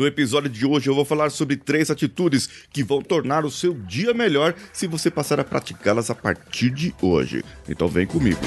No episódio de hoje eu vou falar sobre três atitudes que vão tornar o seu dia melhor se você passar a praticá-las a partir de hoje. Então vem comigo.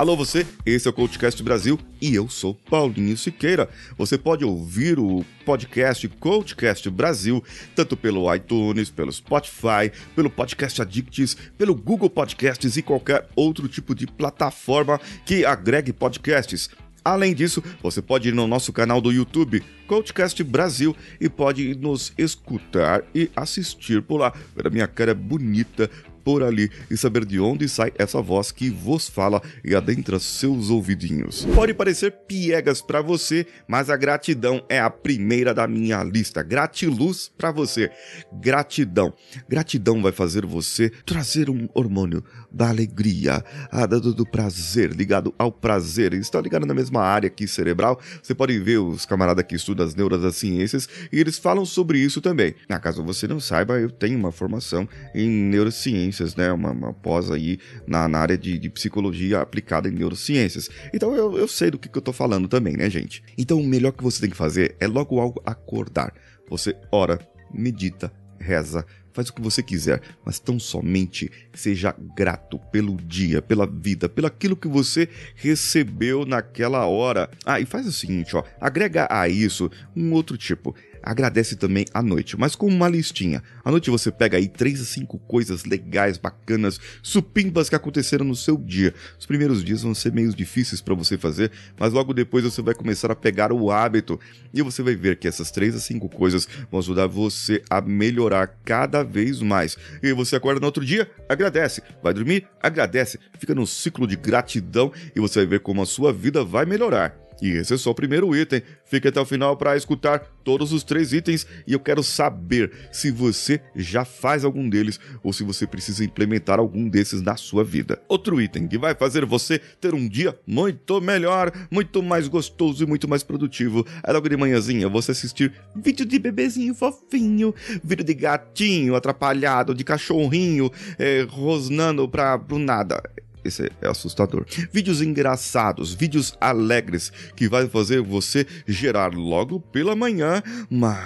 Alô você, esse é o Coachcast Brasil e eu sou Paulinho Siqueira. Você pode ouvir o podcast Coachcast Brasil tanto pelo iTunes, pelo Spotify, pelo Podcast Addicts, pelo Google Podcasts e qualquer outro tipo de plataforma que agregue podcasts. Além disso, você pode ir no nosso canal do YouTube, Coachcast Brasil, e pode nos escutar e assistir por lá. A minha cara bonita por ali e saber de onde sai essa voz que vos fala e adentra seus ouvidinhos. Pode parecer piegas para você, mas a gratidão é a primeira da minha lista. Gratiluz para você. Gratidão. Gratidão vai fazer você trazer um hormônio da alegria, do, do prazer, ligado ao prazer. Está ligado na mesma área aqui cerebral. Você pode ver os camaradas que estudam as neurociências e eles falam sobre isso também. Na caso você não saiba, eu tenho uma formação em neurociência neurociências, né? Uma, uma pós aí na, na área de, de, psicologia aplicada em neurociências. Então eu, eu sei do que, que eu tô falando também, né, gente? Então o melhor que você tem que fazer é logo ao acordar. Você ora, medita, reza, faz o que você quiser, mas tão somente seja grato pelo dia, pela vida, pelo aquilo que você recebeu naquela hora. Ah, e faz o seguinte, ó, agrega a isso um outro tipo agradece também à noite, mas com uma listinha. À noite você pega aí três a cinco coisas legais, bacanas, supimbas que aconteceram no seu dia. Os primeiros dias vão ser meio difíceis para você fazer, mas logo depois você vai começar a pegar o hábito e você vai ver que essas três a cinco coisas vão ajudar você a melhorar cada vez mais. E você acorda no outro dia, agradece, vai dormir, agradece, fica num ciclo de gratidão e você vai ver como a sua vida vai melhorar. E esse é só o primeiro item. Fique até o final para escutar todos os três itens e eu quero saber se você já faz algum deles ou se você precisa implementar algum desses na sua vida. Outro item que vai fazer você ter um dia muito melhor, muito mais gostoso e muito mais produtivo é logo de manhãzinha você assistir vídeo de bebezinho fofinho, vídeo de gatinho atrapalhado, de cachorrinho é, rosnando pra, pro nada. Esse é assustador. Vídeos engraçados, vídeos alegres que vai fazer você gerar logo pela manhã uma,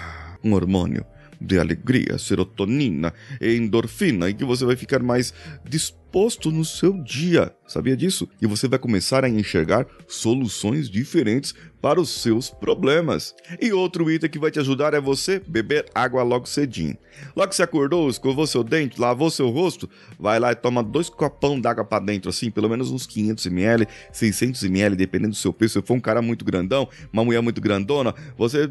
um hormônio de alegria, serotonina e endorfina e que você vai ficar mais disposto no seu dia. Sabia disso? E você vai começar a enxergar soluções diferentes para os seus problemas. E outro item que vai te ajudar é você beber água logo cedinho. Logo que você acordou, escovou seu dente, lavou seu rosto, vai lá e toma dois copão d'água para dentro, assim, pelo menos uns 500 ml, 600 ml, dependendo do seu peso. Se for um cara muito grandão, uma mulher muito grandona, você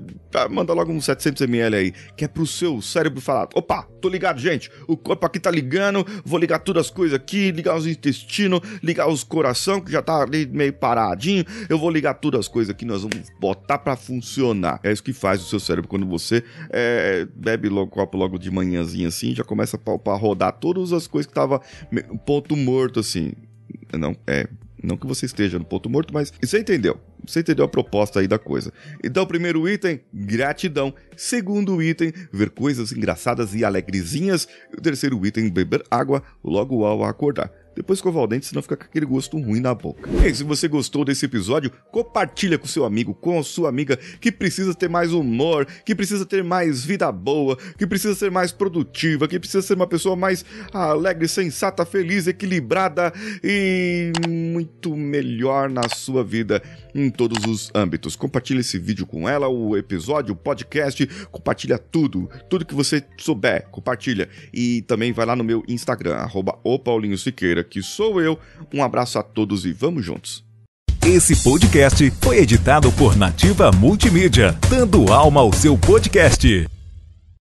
manda logo uns 700 ml aí, que é pro seu cérebro falar: opa, tô ligado, gente, o corpo aqui tá ligando, vou ligar todas as coisas aqui, ligar os intestinos, ligar os coração, que já tá ali meio paradinho, eu vou ligar todas as coisas aqui, nós vamos botar para funcionar. É isso que faz o seu cérebro quando você é, bebe logo copo logo de manhãzinha assim, já começa a, rodar todas as coisas que tava ponto morto assim. Não, é, não que você esteja no ponto morto, mas você entendeu. Você entendeu a proposta aí da coisa. Então, primeiro item, gratidão. Segundo item, ver coisas engraçadas e alegrezinhas. E o terceiro item, beber água logo ao acordar. Depois escovar o dente, senão fica com aquele gosto ruim na boca. E se você gostou desse episódio, compartilha com seu amigo, com sua amiga que precisa ter mais humor, que precisa ter mais vida boa, que precisa ser mais produtiva, que precisa ser uma pessoa mais alegre, sensata, feliz, equilibrada e muito melhor na sua vida em todos os âmbitos. Compartilha esse vídeo com ela, o episódio, o podcast, compartilha tudo, tudo que você souber, compartilha. E também vai lá no meu Instagram, arroba Paulinho Siqueira, que sou eu. Um abraço a todos e vamos juntos. Esse podcast foi editado por Nativa Multimídia, dando alma ao seu podcast.